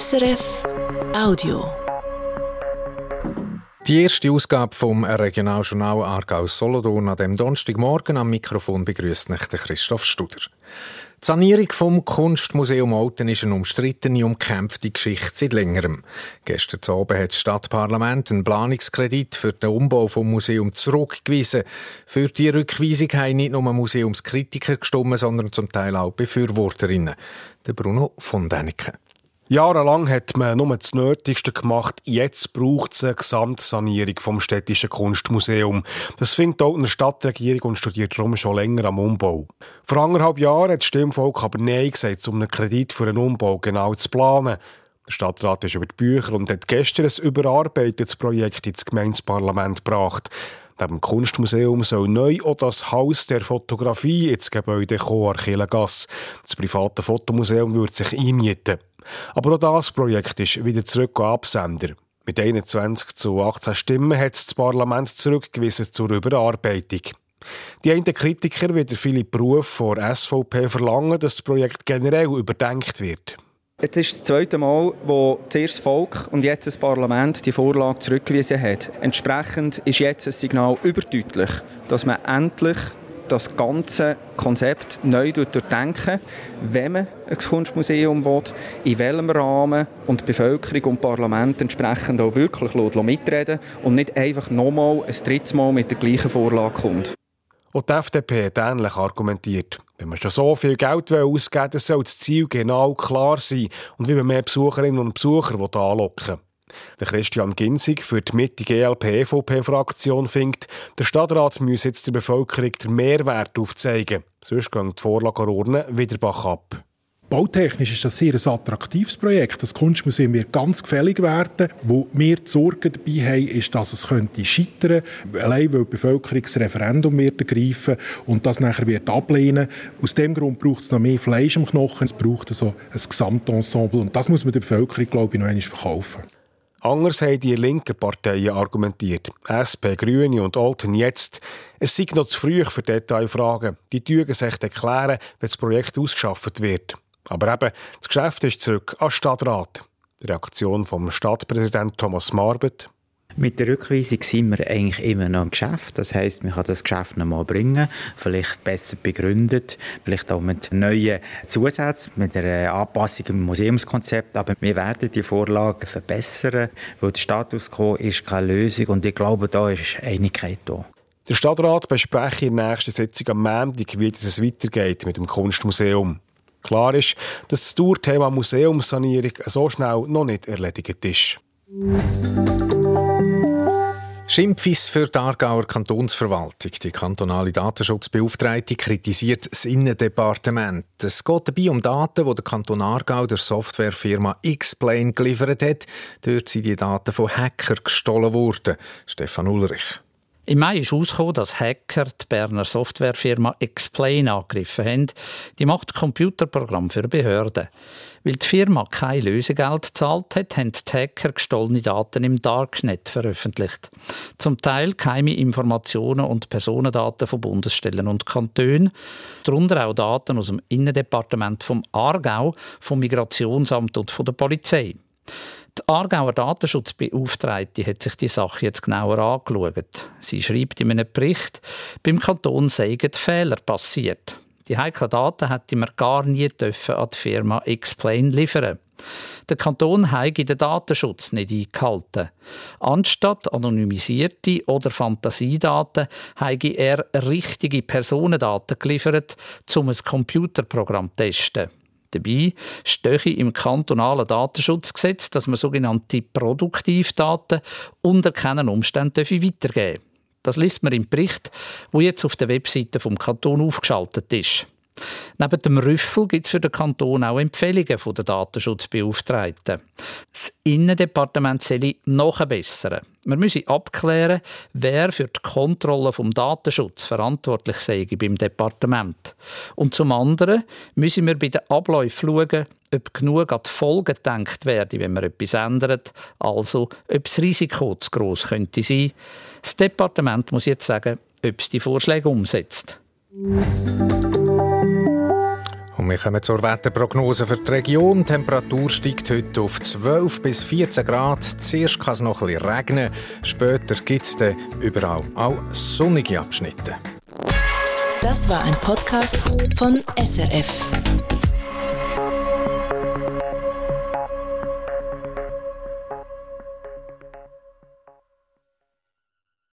SRF Audio. Die erste Ausgabe vom Regionaljournal Aargau Solothurn an dem Donnerstagmorgen am Mikrofon begrüßt mich Christoph Studer. Die Sanierung vom Kunstmuseum Alten ist eine umstrittene, umkämpfte Geschichte seit längerem. Gestern Abend hat das Stadtparlament einen Planungskredit für den Umbau vom Museum zurückgewiesen. Für die Rückweisung haben nicht nur Museumskritiker gestimmt, sondern zum Teil auch Befürworterinnen. Der Bruno von Däniken. Jahrelang hat man nur das Nötigste gemacht. Jetzt braucht es eine Gesamtsanierung vom städtischen Kunstmuseum. Das findet auch eine Stadtregierung und studiert darum schon länger am Umbau. Vor anderthalb Jahren hat das Stimmvolk aber Nein gesagt, um einen Kredit für einen Umbau genau zu planen. Der Stadtrat ist über die Bücher und hat gestern ein überarbeitetes Projekt ins Gemeindeparlament gebracht. Neben dem Kunstmuseum soll neu auch das Haus der Fotografie ins Gebäude Chorkillengasse. Das private Fotomuseum würde sich einmieten. Aber auch das Projekt ist wieder zurück an Absender. Mit 21 zu 18 Stimmen hat das Parlament zurückgewiesen zur Überarbeitung. Die einen Kritiker, wie der Philipp Ruf von SVP, verlangen, dass das Projekt generell überdenkt wird. Es ist das zweite Mal, wo zuerst das Volk und jetzt das Parlament die Vorlage zurückgewiesen hat. Entsprechend ist jetzt ein Signal überdeutlich, dass man endlich das ganze Konzept neu durchdenken, wenn man ein Kunstmuseum will, in welchem Rahmen und die Bevölkerung und Parlament entsprechend auch wirklich mitreden und nicht einfach nochmal ein drittes Mal mit der gleichen Vorlage kommt. Und die FDP hat ähnlich argumentiert. Wenn man schon so viel Geld ausgeben will, soll das Ziel genau klar sein und wie man mehr Besucherinnen und Besucher anlocken will. Der Christian Ginzig für die Mitte GLP-EVP-Fraktion findet, der Stadtrat müsse jetzt der Bevölkerung den Mehrwert aufzeigen. Sonst gehen die Vorlage Urne wieder Bach ab. Bautechnisch ist das sehr ein attraktives Projekt. Das Kunstmuseum wird ganz gefällig werden. Wo wir die Sorge dabei haben, ist, dass es könnte scheitern könnte, allein weil die Bevölkerung das Referendum wird ergreifen und das nachher wird ablehnen. Aus dem Grund braucht es noch mehr Fleisch am Knochen. Es braucht so ein Gesamtensemble und das muss man der Bevölkerung, glaube ich, noch einmal verkaufen. Anders haben die linken Parteien argumentiert. SP, Grüne und Alten jetzt. Es sei noch zu früh für Detailfragen. Die Tügen sich erklären, wenn das Projekt ausgeschafft wird. Aber eben, das Geschäft ist zurück an Stadtrat. Die Reaktion vom Stadtpräsident Thomas Marbet. Mit der Rückweisung sind wir eigentlich immer noch im Geschäft. Das heißt, man kann das Geschäft noch mal bringen, vielleicht besser begründet, vielleicht auch mit neuen Zusätzen, mit einer Anpassung im Museumskonzept. Aber wir werden die Vorlage verbessern, weil der Status quo ist keine Lösung und ich glaube, da ist Einigkeit da. Der Stadtrat bespreche in der nächsten Sitzung am Montag, wie es weitergeht mit dem Kunstmuseum. Klar ist, dass das Tourthema Museumssanierung so schnell noch nicht erledigt ist. Schimpfis für die Aargauer Kantonsverwaltung. Die kantonale Datenschutzbeauftragte kritisiert das Innendepartement. Es geht dabei um Daten, die der Kanton Aargau der Softwarefirma Xplain geliefert hat. Dort sind die Daten von Hackern gestohlen worden. Stefan Ulrich. Im Mai ist herausgekommen, dass Hacker die Berner Softwarefirma Explain angegriffen haben. Die macht Computerprogramm für Behörden. Weil die Firma kein Lösegeld gezahlt hat, haben die Hacker gestohlene Daten im Darknet veröffentlicht. Zum Teil geheime Informationen und Personendaten von Bundesstellen und Kantonen, darunter auch Daten aus dem Innendepartement vom Aargau, vom Migrationsamt und von der Polizei. Die Aargauer Datenschutzbeauftragte hat sich die Sache jetzt genauer angeschaut. Sie schreibt in einem Bericht, beim Kanton seien Fehler passiert. Die heiklen Daten hätte man gar nie dürfen an die Firma Explain liefern. Der Kanton habe den Datenschutz nicht eingehalten. Anstatt anonymisierte oder Fantasiedaten habe er richtige Personendaten geliefert, um ein Computerprogramm zu testen. Dabei stehe im kantonalen Datenschutzgesetz, dass man sogenannte Produktivdaten unter keinen Umständen weitergeben darf. Das liest man im Bericht, wo jetzt auf der Webseite vom Kanton aufgeschaltet ist. Neben dem Rüffel gibt es für den Kanton auch Empfehlungen von der Datenschutzbeauftragten. Das Innendepartement soll nachbessern. Man müsse abklären, wer für die Kontrolle vom Datenschutz verantwortlich sei beim Departement. Und zum anderen müssen wir bei den Abläufen schauen, ob genug an die Folgen gedacht werde, wenn man etwas ändert, also ob das Risiko zu gross könnte sein. Das Departement muss jetzt sagen, ob es die Vorschläge umsetzt. Wir kommen zur Wetterprognose für die Region. Die Temperatur steigt heute auf 12 bis 14 Grad. Zuerst kann es noch ein bisschen regnen. Später gibt es dann überall auch sonnige Abschnitte. Das war ein Podcast von SRF.